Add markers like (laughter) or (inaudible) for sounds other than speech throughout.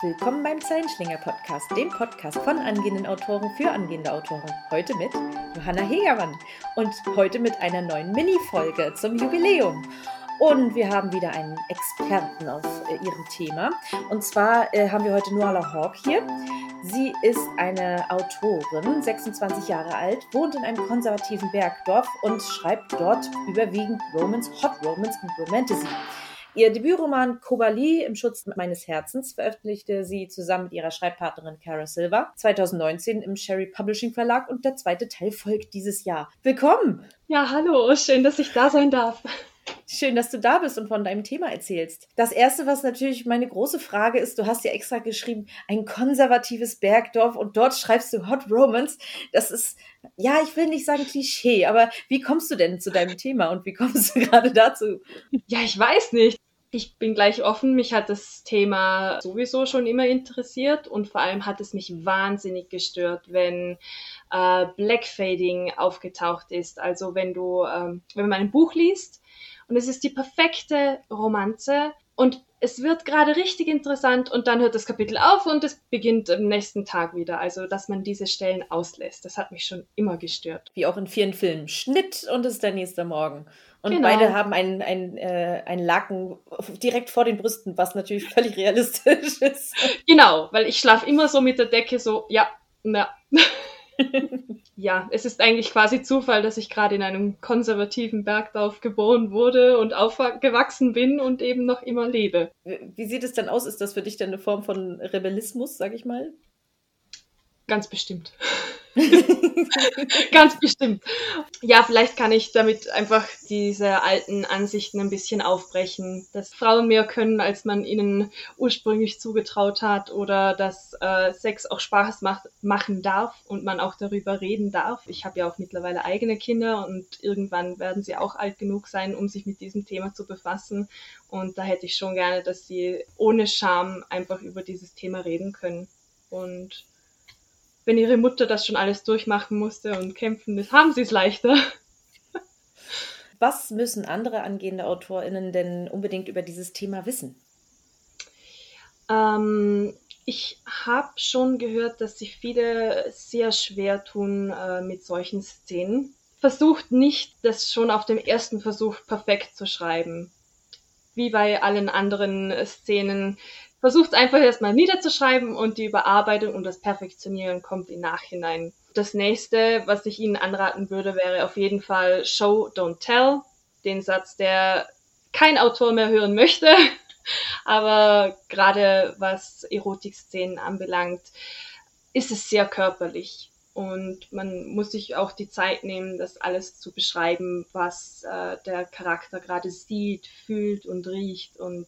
Willkommen beim Zeilenschlinger Podcast, dem Podcast von angehenden Autoren für angehende Autoren. Heute mit Johanna Hegermann und heute mit einer neuen Mini-Folge zum Jubiläum. Und wir haben wieder einen Experten auf äh, ihrem Thema. Und zwar äh, haben wir heute Nuala Hawk hier. Sie ist eine Autorin, 26 Jahre alt, wohnt in einem konservativen Bergdorf und schreibt dort überwiegend Romance, Hot Romance und Romantasy. Ihr Debütroman Kobali im Schutz meines Herzens veröffentlichte sie zusammen mit ihrer Schreibpartnerin Cara Silva 2019 im Sherry Publishing Verlag und der zweite Teil folgt dieses Jahr. Willkommen! Ja, hallo, schön, dass ich da sein darf. Schön, dass du da bist und von deinem Thema erzählst. Das erste, was natürlich meine große Frage ist, du hast ja extra geschrieben, ein konservatives Bergdorf und dort schreibst du Hot Romance. Das ist, ja, ich will nicht sagen Klischee, aber wie kommst du denn zu deinem Thema und wie kommst du (laughs) gerade dazu? Ja, ich weiß nicht. Ich bin gleich offen, mich hat das Thema sowieso schon immer interessiert und vor allem hat es mich wahnsinnig gestört, wenn äh, Blackfading aufgetaucht ist. Also wenn du, ähm, wenn man ein Buch liest und es ist die perfekte Romanze und es wird gerade richtig interessant und dann hört das Kapitel auf und es beginnt am nächsten Tag wieder. Also, dass man diese Stellen auslässt, das hat mich schon immer gestört. Wie auch in vielen Filmen. Schnitt und es ist der nächste Morgen. Und genau. beide haben ein, ein, äh, ein Laken direkt vor den Brüsten, was natürlich völlig realistisch ist. Genau, weil ich schlafe immer so mit der Decke so, ja, na. (laughs) ja, es ist eigentlich quasi Zufall, dass ich gerade in einem konservativen Bergdorf geboren wurde und aufgewachsen bin und eben noch immer lebe. Wie sieht es denn aus? Ist das für dich denn eine Form von Rebellismus, sag ich mal? Ganz bestimmt. (laughs) Ganz bestimmt. Ja, vielleicht kann ich damit einfach diese alten Ansichten ein bisschen aufbrechen, dass Frauen mehr können, als man ihnen ursprünglich zugetraut hat oder dass äh, Sex auch Spaß macht, machen darf und man auch darüber reden darf. Ich habe ja auch mittlerweile eigene Kinder und irgendwann werden sie auch alt genug sein, um sich mit diesem Thema zu befassen. Und da hätte ich schon gerne, dass sie ohne Scham einfach über dieses Thema reden können. Und wenn ihre Mutter das schon alles durchmachen musste und kämpfen ist, haben sie es leichter. (laughs) Was müssen andere angehende AutorInnen denn unbedingt über dieses Thema wissen? Ähm, ich habe schon gehört, dass sich viele sehr schwer tun äh, mit solchen Szenen. Versucht nicht, das schon auf dem ersten Versuch perfekt zu schreiben. Wie bei allen anderen Szenen versucht einfach erstmal niederzuschreiben und die Überarbeitung und das Perfektionieren kommt im Nachhinein. Das nächste, was ich Ihnen anraten würde, wäre auf jeden Fall Show, don't tell. Den Satz, der kein Autor mehr hören möchte. (laughs) Aber gerade was Erotikszenen anbelangt, ist es sehr körperlich. Und man muss sich auch die Zeit nehmen, das alles zu beschreiben, was äh, der Charakter gerade sieht, fühlt und riecht. Und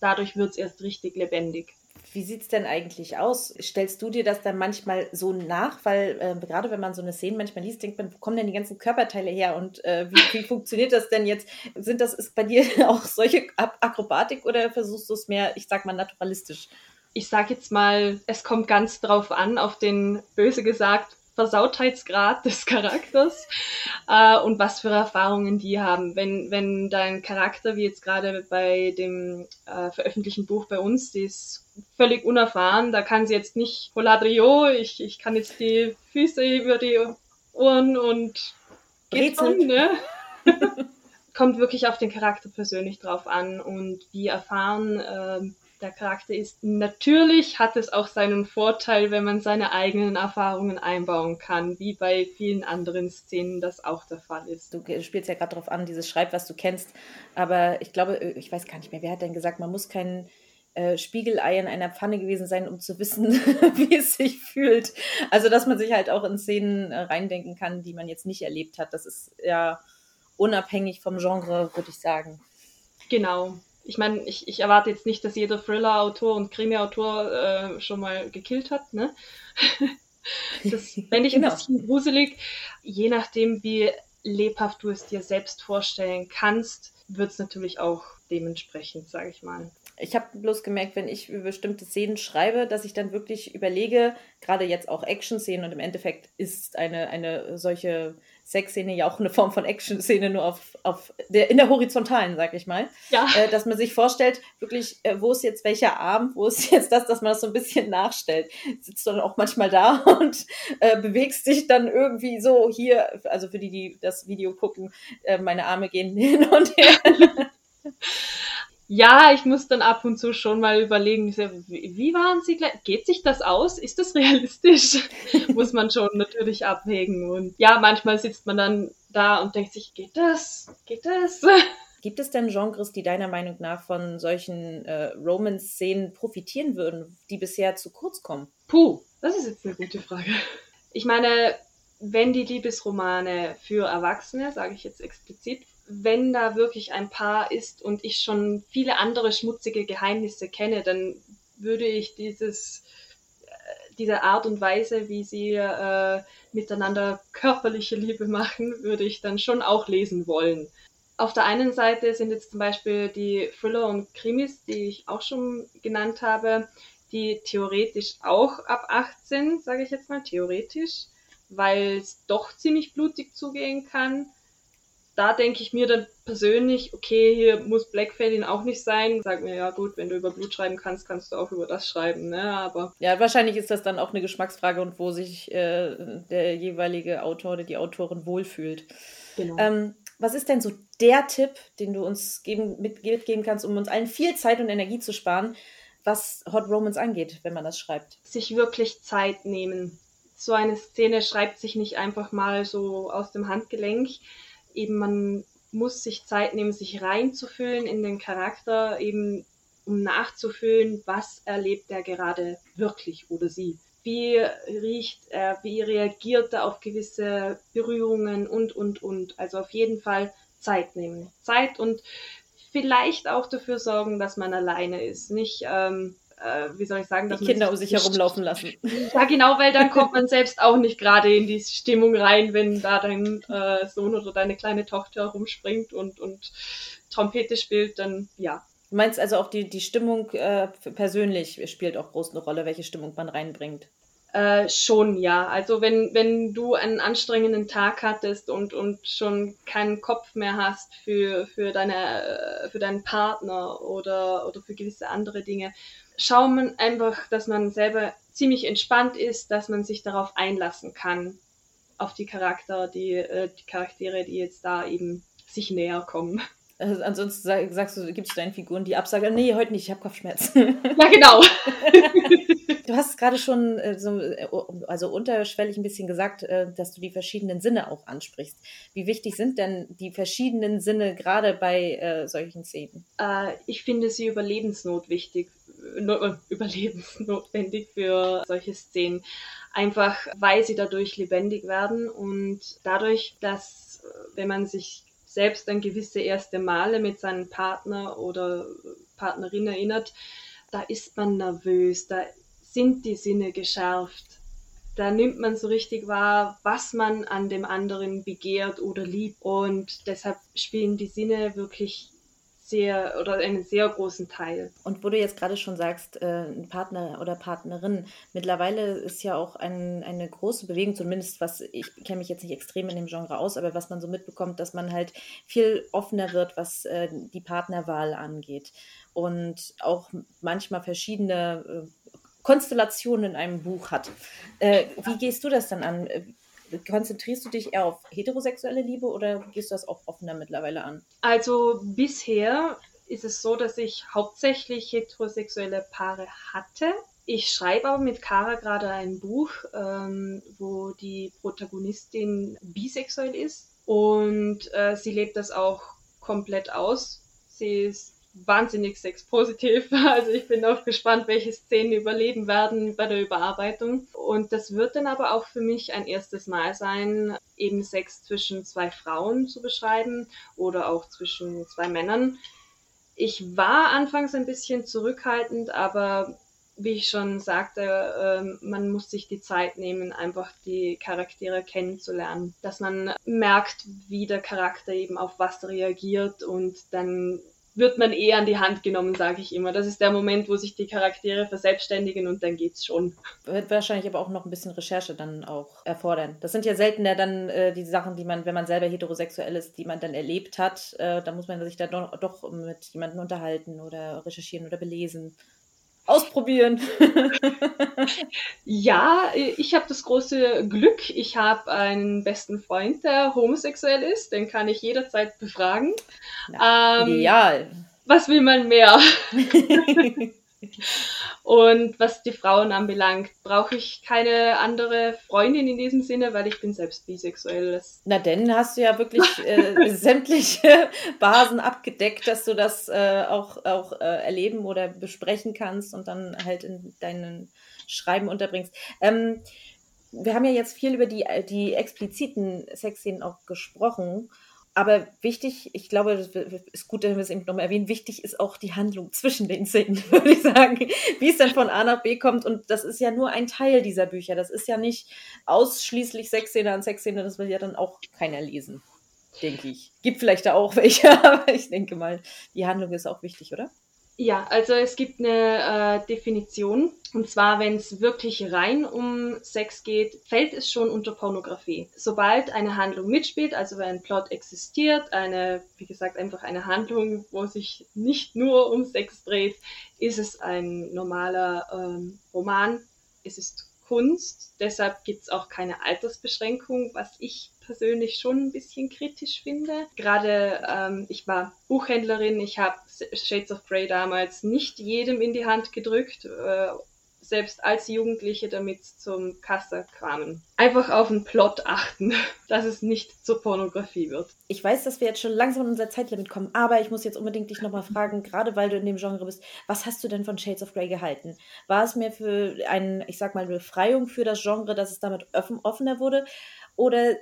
dadurch wird es erst richtig lebendig. Wie sieht es denn eigentlich aus? Stellst du dir das dann manchmal so nach? Weil äh, gerade wenn man so eine Szene manchmal liest, denkt man, wo kommen denn die ganzen Körperteile her und äh, wie, wie funktioniert das denn jetzt? Sind das ist bei dir (laughs) auch solche Akrobatik oder versuchst du es mehr, ich sag mal, naturalistisch? Ich sag jetzt mal, es kommt ganz drauf an, auf den böse gesagt Versautheitsgrad des Charakters äh, und was für Erfahrungen die haben. Wenn, wenn dein Charakter, wie jetzt gerade bei dem äh, veröffentlichten Buch bei uns, die ist völlig unerfahren, da kann sie jetzt nicht Holadrio, ich, ich kann jetzt die Füße über die Ohren und geht schon, ne? (laughs) Kommt wirklich auf den Charakter persönlich drauf an und wie erfahren äh, der Charakter ist. Natürlich hat es auch seinen Vorteil, wenn man seine eigenen Erfahrungen einbauen kann, wie bei vielen anderen Szenen das auch der Fall ist. Du spielst ja gerade darauf an, dieses Schreib, was du kennst, aber ich glaube, äh, ich weiß gar nicht mehr, wer hat denn gesagt, man muss kein äh, Spiegelei in einer Pfanne gewesen sein, um zu wissen, (laughs) wie es sich fühlt. Also, dass man sich halt auch in Szenen äh, reindenken kann, die man jetzt nicht erlebt hat. Das ist ja unabhängig vom Genre, würde ich sagen. Genau ich meine, ich, ich erwarte jetzt nicht, dass jeder Thriller-Autor und Krimi-Autor äh, schon mal gekillt hat, ne? (laughs) das fände ich genau. ein bisschen gruselig. Je nachdem, wie lebhaft du es dir selbst vorstellen kannst, wird es natürlich auch dementsprechend, sage ich mal. Ich habe bloß gemerkt, wenn ich über bestimmte Szenen schreibe, dass ich dann wirklich überlege, gerade jetzt auch Action-Szenen und im Endeffekt ist eine, eine solche Sexszene ja auch eine Form von Action-Szene, nur auf, auf der, in der horizontalen, sag ich mal. Ja. Äh, dass man sich vorstellt, wirklich, äh, wo ist jetzt welcher Arm, wo ist (laughs) jetzt das, dass man das so ein bisschen nachstellt. Sitzt du dann auch manchmal da (laughs) und äh, bewegst dich dann irgendwie so hier, also für die, die das Video gucken, äh, meine Arme gehen (laughs) hin und her. Ja, ich muss dann ab und zu schon mal überlegen, wie waren sie gleich? Geht sich das aus? Ist das realistisch? (laughs) muss man schon natürlich abwägen. Und ja, manchmal sitzt man dann da und denkt sich, geht das? Geht das? (laughs) Gibt es denn Genres, die deiner Meinung nach von solchen äh, Romance-Szenen profitieren würden, die bisher zu kurz kommen? Puh, das ist jetzt eine gute Frage. Ich meine, wenn die Liebesromane für Erwachsene, sage ich jetzt explizit, wenn da wirklich ein Paar ist und ich schon viele andere schmutzige Geheimnisse kenne, dann würde ich dieses äh, diese Art und Weise, wie sie äh, miteinander körperliche Liebe machen, würde ich dann schon auch lesen wollen. Auf der einen Seite sind jetzt zum Beispiel die Thriller und Krimis, die ich auch schon genannt habe, die theoretisch auch ab 18, sage ich jetzt mal, theoretisch, weil es doch ziemlich blutig zugehen kann da denke ich mir dann persönlich, okay, hier muss Blackfading auch nicht sein. Sag mir, ja gut, wenn du über Blut schreiben kannst, kannst du auch über das schreiben, ne? Aber. Ja, wahrscheinlich ist das dann auch eine Geschmacksfrage und wo sich äh, der jeweilige Autor oder die Autorin wohlfühlt. Genau. Ähm, was ist denn so der Tipp, den du uns geben, mitgeben kannst, um uns allen viel Zeit und Energie zu sparen, was Hot Romance angeht, wenn man das schreibt? Sich wirklich Zeit nehmen. So eine Szene schreibt sich nicht einfach mal so aus dem Handgelenk eben man muss sich Zeit nehmen, sich reinzufühlen in den Charakter, eben um nachzufühlen, was erlebt er gerade wirklich oder sie. Wie riecht er, wie reagiert er auf gewisse Berührungen und, und, und. Also auf jeden Fall Zeit nehmen. Zeit und vielleicht auch dafür sorgen, dass man alleine ist. Nicht ähm, äh, wie soll ich sagen, dass die Kinder um sich herumlaufen lassen. (laughs) Ja, genau, weil dann kommt man selbst auch nicht gerade in die Stimmung rein, wenn da dein äh, Sohn oder deine kleine Tochter rumspringt und, und Trompete spielt, dann ja. Du meinst also auch die, die Stimmung äh, persönlich spielt auch groß eine Rolle, welche Stimmung man reinbringt? Äh, schon, ja. Also wenn, wenn du einen anstrengenden Tag hattest und, und schon keinen Kopf mehr hast für, für, deine, äh, für deinen Partner oder, oder für gewisse andere Dinge, schaut man einfach, dass man selber ziemlich entspannt ist, dass man sich darauf einlassen kann, auf die Charakter, die, äh, die Charaktere, die jetzt da eben sich näher kommen. Also ansonsten sag, sagst du, gibst du deinen Figuren die Absage, nee, heute nicht, ich habe Kopfschmerzen. (laughs) Ja, genau. (laughs) du hast gerade schon äh, so, äh, also unterschwellig ein bisschen gesagt, äh, dass du die verschiedenen Sinne auch ansprichst. Wie wichtig sind denn die verschiedenen Sinne gerade bei äh, solchen Szenen? Äh, ich finde sie überlebensnotwichtig überlebensnotwendig (laughs) für solche Szenen. Einfach, weil sie dadurch lebendig werden und dadurch, dass, wenn man sich selbst an gewisse erste Male mit seinem Partner oder Partnerin erinnert, da ist man nervös, da sind die Sinne geschärft. Da nimmt man so richtig wahr, was man an dem anderen begehrt oder liebt. Und deshalb spielen die Sinne wirklich sehr oder einen sehr großen Teil. Und wo du jetzt gerade schon sagst, äh, Partner oder Partnerin, mittlerweile ist ja auch ein, eine große Bewegung, zumindest was, ich kenne mich jetzt nicht extrem in dem Genre aus, aber was man so mitbekommt, dass man halt viel offener wird, was äh, die Partnerwahl angeht. Und auch manchmal verschiedene äh, Konstellationen in einem Buch hat. Äh, wie gehst du das dann an? Konzentrierst du dich eher auf heterosexuelle Liebe oder gehst du das auch offener mittlerweile an? Also bisher ist es so, dass ich hauptsächlich heterosexuelle Paare hatte. Ich schreibe aber mit Kara gerade ein Buch, ähm, wo die Protagonistin bisexuell ist und äh, sie lebt das auch komplett aus. Sie ist wahnsinnig sexpositiv. (laughs) Also ich bin auch gespannt, welche Szenen überleben werden bei der Überarbeitung. Und das wird dann aber auch für mich ein erstes Mal sein, eben Sex zwischen zwei Frauen zu beschreiben oder auch zwischen zwei Männern. Ich war anfangs ein bisschen zurückhaltend, aber wie ich schon sagte, äh, man muss sich die Zeit nehmen, einfach die Charaktere kennenzulernen, dass man merkt, wie der Charakter eben auf was reagiert und dann wird man eh an die Hand genommen, sage ich immer. Das ist der Moment, wo sich die Charaktere verselbstständigen und dann geht's schon. Wird wahrscheinlich aber auch noch ein bisschen Recherche dann auch erfordern. Das sind ja seltener dann äh, die Sachen, die man, wenn man selber heterosexuell ist, die man dann erlebt hat. Äh, da muss man sich dann doch, doch mit jemandem unterhalten oder recherchieren oder belesen ausprobieren. (laughs) ja, ich habe das große Glück, ich habe einen besten Freund, der homosexuell ist, den kann ich jederzeit befragen. Na, ähm, ideal. Was will man mehr? (laughs) Und was die Frauen anbelangt, brauche ich keine andere Freundin in diesem Sinne, weil ich bin selbst bisexuell. Na denn hast du ja wirklich äh, (laughs) sämtliche Basen abgedeckt, dass du das äh, auch, auch äh, erleben oder besprechen kannst und dann halt in deinen Schreiben unterbringst. Ähm, wir haben ja jetzt viel über die, die expliziten Sexszenen auch gesprochen. Aber wichtig, ich glaube, es ist gut, dass wir es eben nochmal erwähnen, wichtig ist auch die Handlung zwischen den Szenen, (laughs) würde ich sagen, wie es dann von A nach B kommt. Und das ist ja nur ein Teil dieser Bücher. Das ist ja nicht ausschließlich Sexszene an Sexszene, das will ja dann auch keiner lesen, denke ich. Gibt vielleicht da auch welche, (laughs) aber ich denke mal, die Handlung ist auch wichtig, oder? Ja, also es gibt eine äh, Definition. Und zwar, wenn es wirklich rein um Sex geht, fällt es schon unter Pornografie. Sobald eine Handlung mitspielt, also wenn ein Plot existiert, eine, wie gesagt, einfach eine Handlung, wo sich nicht nur um Sex dreht, ist es ein normaler ähm, Roman. Es ist Kunst. Deshalb gibt es auch keine Altersbeschränkung, was ich persönlich schon ein bisschen kritisch finde. Gerade ähm, ich war Buchhändlerin, ich habe Shades of Grey damals nicht jedem in die Hand gedrückt, äh, selbst als Jugendliche damit zum Kasse kamen. Einfach auf den Plot achten, (laughs) dass es nicht zur Pornografie wird. Ich weiß, dass wir jetzt schon langsam in unser Zeitlimit kommen, aber ich muss jetzt unbedingt dich nochmal fragen, gerade weil du in dem Genre bist, was hast du denn von Shades of Grey gehalten? War es mir für ein, ich sag mal, eine Befreiung für das Genre, dass es damit offener wurde? Oder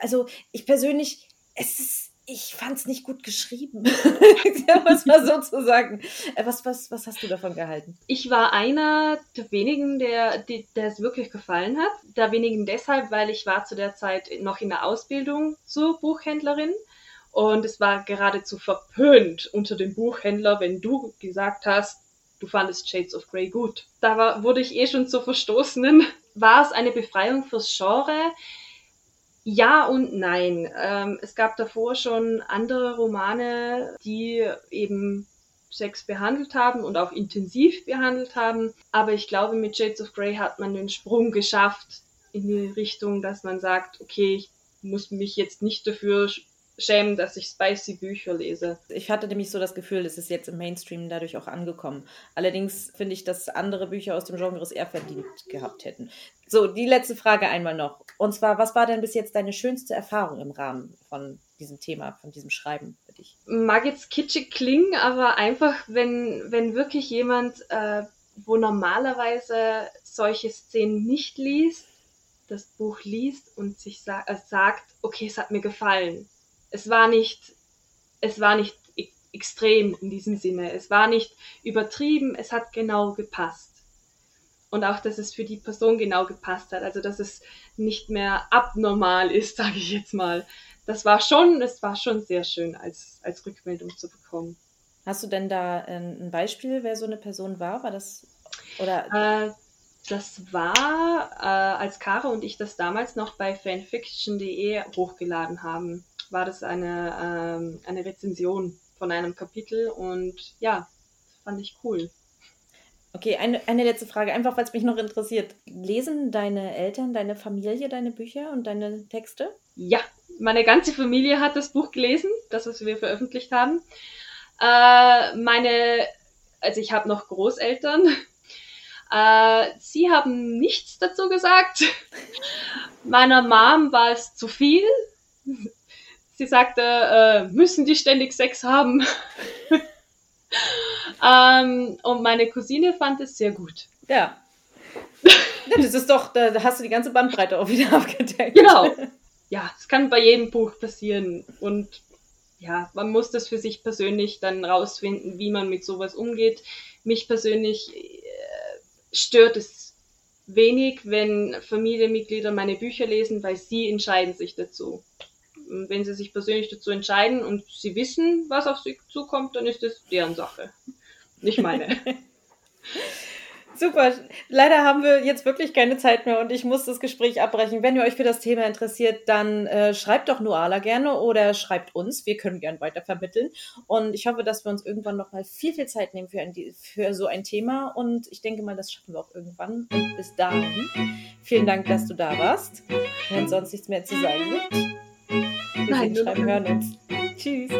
also ich persönlich, es ist, ich fand es nicht gut geschrieben. (laughs) was mal so zu sagen. Äh, was, was, was hast du davon gehalten? Ich war einer der wenigen, der, die, der es wirklich gefallen hat. Der wenigen deshalb, weil ich war zu der Zeit noch in der Ausbildung zur Buchhändlerin. Und es war geradezu verpönt unter dem Buchhändler, wenn du gesagt hast, du fandest Shades of Grey gut. Da war, wurde ich eh schon zur Verstoßenen. War es eine Befreiung fürs Genre? Ja und nein. Ähm, es gab davor schon andere Romane, die eben Sex behandelt haben und auch intensiv behandelt haben. Aber ich glaube, mit Shades of Grey hat man den Sprung geschafft in die Richtung, dass man sagt, okay, ich muss mich jetzt nicht dafür schämen, dass ich spicy Bücher lese. Ich hatte nämlich so das Gefühl, es ist jetzt im Mainstream dadurch auch angekommen. Allerdings finde ich, dass andere Bücher aus dem Genre es eher verdient gehabt hätten. So, die letzte Frage einmal noch. Und zwar, was war denn bis jetzt deine schönste Erfahrung im Rahmen von diesem Thema, von diesem Schreiben für dich? Mag jetzt kitschig klingen, aber einfach, wenn, wenn wirklich jemand, äh, wo normalerweise solche Szenen nicht liest, das Buch liest und sich sa äh, sagt, okay, es hat mir gefallen es war nicht, es war nicht e-, extrem in diesem Sinne. Es war nicht übertrieben, es hat genau gepasst. Und auch, dass es für die Person genau gepasst hat. Also, dass es nicht mehr abnormal ist, (laughs) sage ich jetzt mal. Das war schon, es war schon sehr schön als, als Rückmeldung zu bekommen. Hast du denn da ähm, ein Beispiel, wer so eine Person war? War das oder? Äh, das war, äh, als Kara und ich das damals noch bei fanfiction.de hochgeladen haben war das eine, ähm, eine Rezension von einem Kapitel und ja, fand ich cool. Okay, eine, eine letzte Frage, einfach weil es mich noch interessiert. Lesen deine Eltern, deine Familie deine Bücher und deine Texte? Ja, meine ganze Familie hat das Buch gelesen, das, was wir veröffentlicht haben. Äh, meine, also ich habe noch Großeltern. (laughs) Äh, sie haben nichts dazu gesagt. (laughs) Meiner Mom war es zu viel. Sie sagte, äh, müssen die ständig Sex haben? (laughs) ähm, und meine Cousine fand es sehr gut. Ja. (laughs) das ist doch, da hast du die ganze Bandbreite auch wieder (laughs) abgedeckt. Genau. Ja, es kann bei jedem Buch passieren. Und ja, man muss das für sich persönlich dann rausfinden, wie man mit sowas umgeht. Mich persönlich äh, stört es wenig, wenn Familienmitglieder meine Bücher lesen, weil sie entscheiden sich dazu Wenn sie sich persönlich dazu entscheiden und sie wissen, was auf sie zukommt, dann ist das deren Sache, nicht meine. (laughs) Super. Leider haben wir jetzt wirklich keine Zeit mehr und ich muss das Gespräch abbrechen. Wenn ihr euch für das Thema interessiert, dann äh, schreibt doch Nuala gerne oder schreibt uns. Wir können gern weiter vermitteln. Und ich hoffe, dass wir uns irgendwann noch mal viel, viel Zeit nehmen für, ein, für so ein Thema. Und ich denke mal, das schaffen wir auch irgendwann. Und bis dahin, vielen Dank, dass du da warst. Wenn sonst nichts mehr zu sagen gibt, wir Nein, schreiben, hören uns. Tschüss.